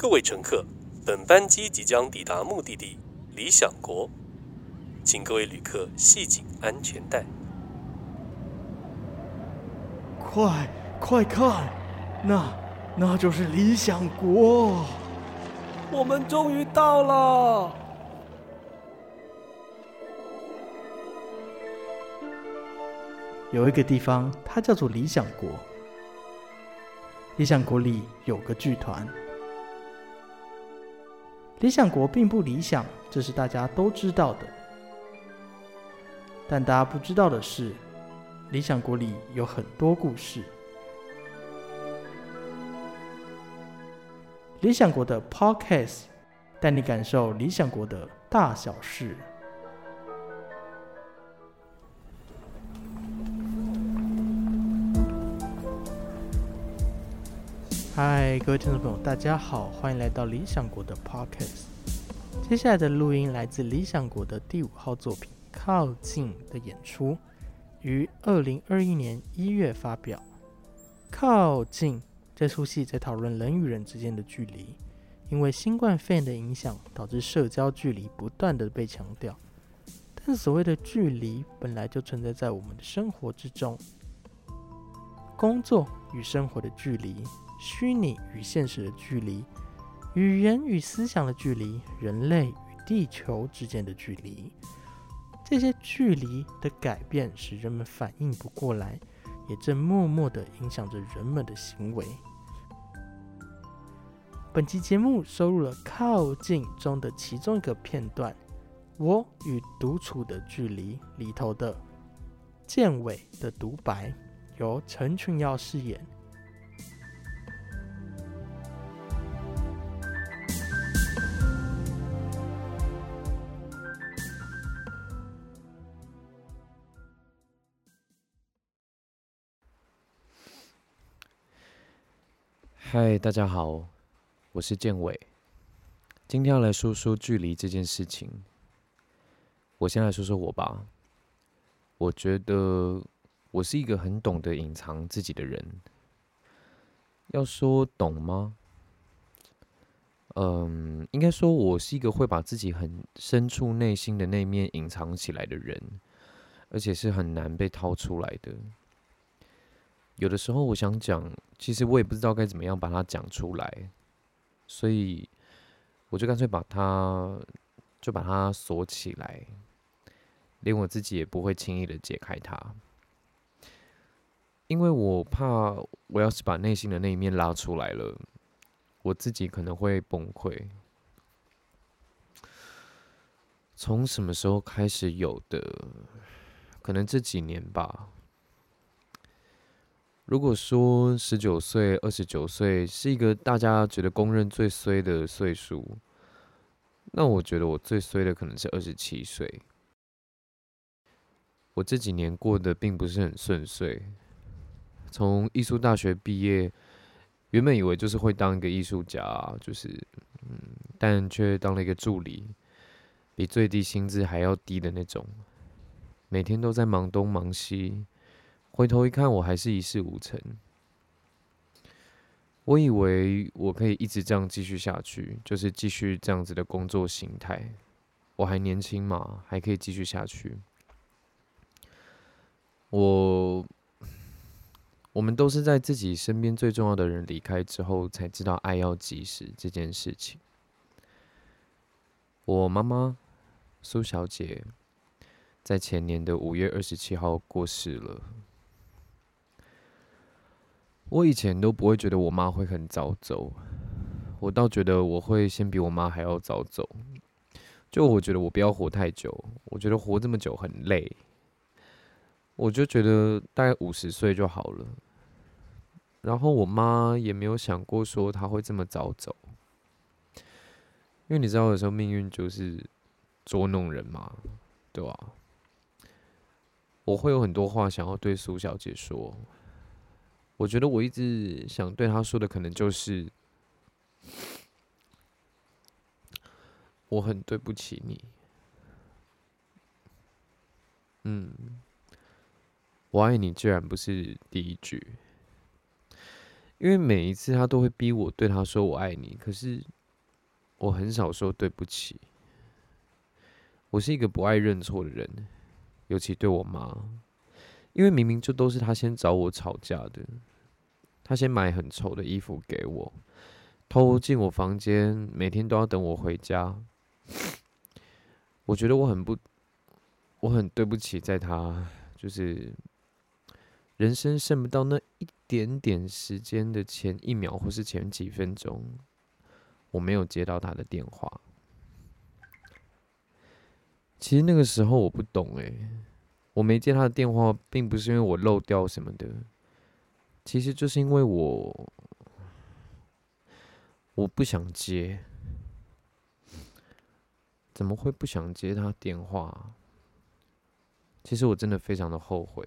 各位乘客，本班机即将抵达目的地理想国，请各位旅客系紧安全带。快快看，那那就是理想国。我们终于到了。有一个地方，它叫做理想国。理想国里有个剧团。理想国并不理想，这是大家都知道的。但大家不知道的是，理想国里有很多故事。理想国的 Podcast 带你感受理想国的大小事。嗨，各位听众朋友，大家好，欢迎来到理想国的 Podcast。接下来的录音来自理想国的第五号作品《靠近》的演出，于二零二一年一月发表。《靠近》这出戏在讨论人与人之间的距离，因为新冠肺炎的影响，导致社交距离不断的被强调。但所谓的距离，本来就存在在我们的生活之中，工作与生活的距离。虚拟与现实的距离，语言与思想的距离，人类与地球之间的距离，这些距离的改变使人们反应不过来，也正默默地影响着人们的行为。本期节目收录了《靠近》中的其中一个片段“我与独处的距离”里头的建伟的独白，由陈群耀饰演。嗨，大家好，我是建伟。今天要来说说距离这件事情。我先来说说我吧。我觉得我是一个很懂得隐藏自己的人。要说懂吗？嗯，应该说我是一个会把自己很深处内心的那面隐藏起来的人，而且是很难被掏出来的。有的时候我想讲，其实我也不知道该怎么样把它讲出来，所以我就干脆把它就把它锁起来，连我自己也不会轻易的解开它，因为我怕我要是把内心的那一面拉出来了，我自己可能会崩溃。从什么时候开始有的？可能这几年吧。如果说十九岁、二十九岁是一个大家觉得公认最衰的岁数，那我觉得我最衰的可能是二十七岁。我这几年过得并不是很顺遂，从艺术大学毕业，原本以为就是会当一个艺术家，就是嗯，但却当了一个助理，比最低薪资还要低的那种，每天都在忙东忙西。回头一看，我还是一事无成。我以为我可以一直这样继续下去，就是继续这样子的工作形态。我还年轻嘛，还可以继续下去。我，我们都是在自己身边最重要的人离开之后，才知道爱要及时这件事情。我妈妈苏小姐在前年的五月二十七号过世了。我以前都不会觉得我妈会很早走，我倒觉得我会先比我妈还要早走。就我觉得我不要活太久，我觉得活这么久很累，我就觉得大概五十岁就好了。然后我妈也没有想过说她会这么早走，因为你知道有时候命运就是捉弄人嘛，对吧？我会有很多话想要对苏小姐说。我觉得我一直想对他说的，可能就是我很对不起你。嗯，我爱你，居然不是第一句，因为每一次他都会逼我对他说“我爱你”，可是我很少说对不起。我是一个不爱认错的人，尤其对我妈，因为明明就都是他先找我吵架的，他先买很丑的衣服给我，偷进我房间，每天都要等我回家。我觉得我很不，我很对不起，在他就是人生剩不到那一点点时间的前一秒，或是前几分钟，我没有接到他的电话。其实那个时候我不懂诶，我没接他的电话，并不是因为我漏掉什么的，其实就是因为我我不想接，怎么会不想接他电话？其实我真的非常的后悔，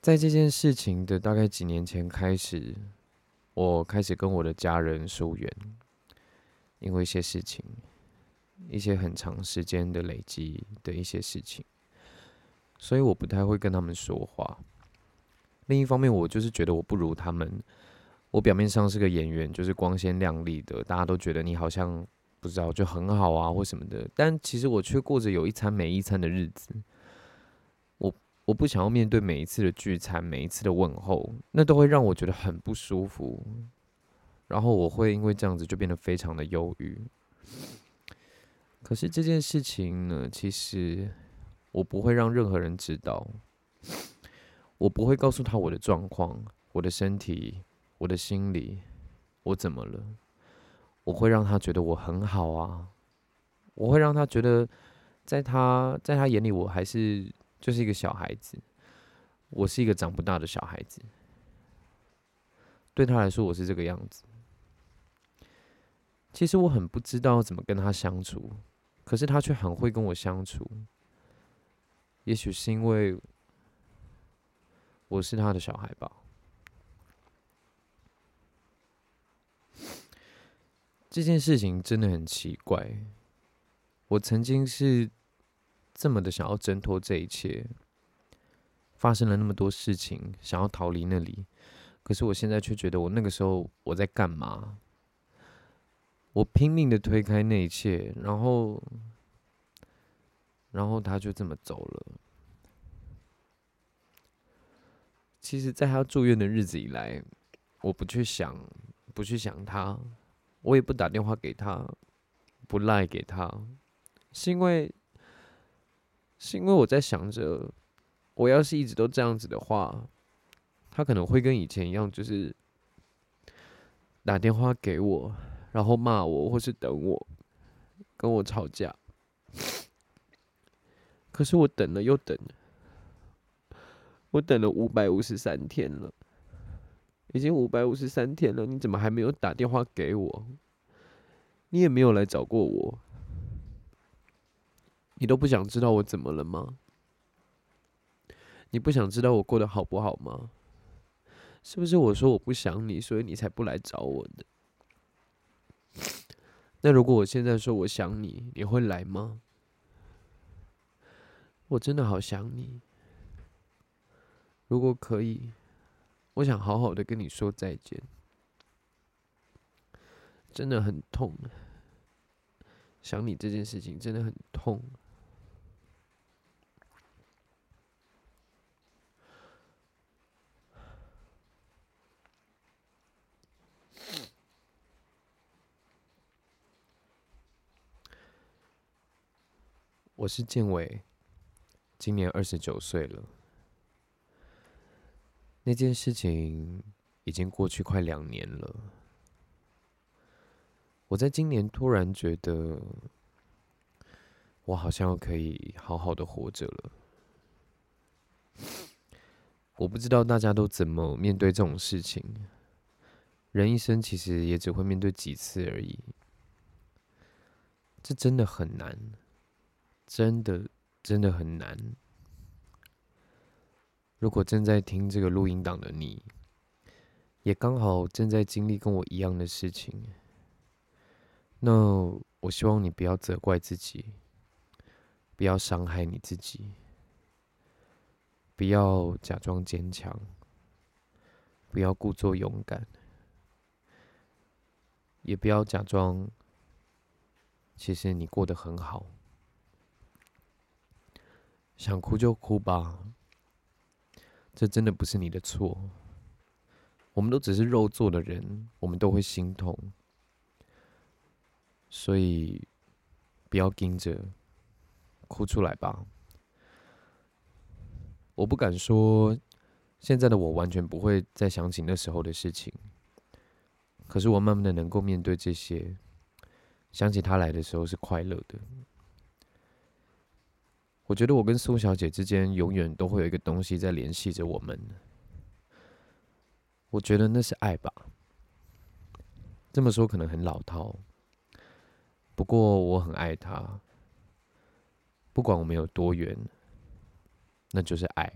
在这件事情的大概几年前开始，我开始跟我的家人疏远，因为一些事情。一些很长时间的累积的一些事情，所以我不太会跟他们说话。另一方面，我就是觉得我不如他们。我表面上是个演员，就是光鲜亮丽的，大家都觉得你好像不知道就很好啊，或什么的。但其实我却过着有一餐没一餐的日子。我我不想要面对每一次的聚餐，每一次的问候，那都会让我觉得很不舒服。然后我会因为这样子就变得非常的忧郁。可是这件事情呢，其实我不会让任何人知道。我不会告诉他我的状况、我的身体、我的心理，我怎么了？我会让他觉得我很好啊。我会让他觉得，在他在他眼里，我还是就是一个小孩子。我是一个长不大的小孩子。对他来说，我是这个样子。其实我很不知道怎么跟他相处。可是他却很会跟我相处，也许是因为我是他的小孩吧。这件事情真的很奇怪。我曾经是这么的想要挣脱这一切，发生了那么多事情，想要逃离那里。可是我现在却觉得，我那个时候我在干嘛？我拼命的推开那一切，然后，然后他就这么走了。其实，在他住院的日子以来，我不去想，不去想他，我也不打电话给他，不赖给他，是因为，是因为我在想着，我要是一直都这样子的话，他可能会跟以前一样，就是打电话给我。然后骂我，或是等我，跟我吵架。可是我等了又等，我等了五百五十三天了，已经五百五十三天了，你怎么还没有打电话给我？你也没有来找过我，你都不想知道我怎么了吗？你不想知道我过得好不好吗？是不是我说我不想你，所以你才不来找我的？那如果我现在说我想你，你会来吗？我真的好想你。如果可以，我想好好的跟你说再见。真的很痛，想你这件事情真的很痛。我是建伟，今年二十九岁了。那件事情已经过去快两年了。我在今年突然觉得，我好像可以好好的活着了。我不知道大家都怎么面对这种事情。人一生其实也只会面对几次而已，这真的很难。真的，真的很难。如果正在听这个录音档的你，也刚好正在经历跟我一样的事情，那我希望你不要责怪自己，不要伤害你自己，不要假装坚强，不要故作勇敢，也不要假装，其实你过得很好。想哭就哭吧，这真的不是你的错。我们都只是肉做的人，我们都会心痛，所以不要盯着，哭出来吧。我不敢说，现在的我完全不会再想起那时候的事情。可是我慢慢的能够面对这些，想起他来的时候是快乐的。我觉得我跟苏小姐之间永远都会有一个东西在联系着我们。我觉得那是爱吧。这么说可能很老套，不过我很爱她。不管我们有多远，那就是爱。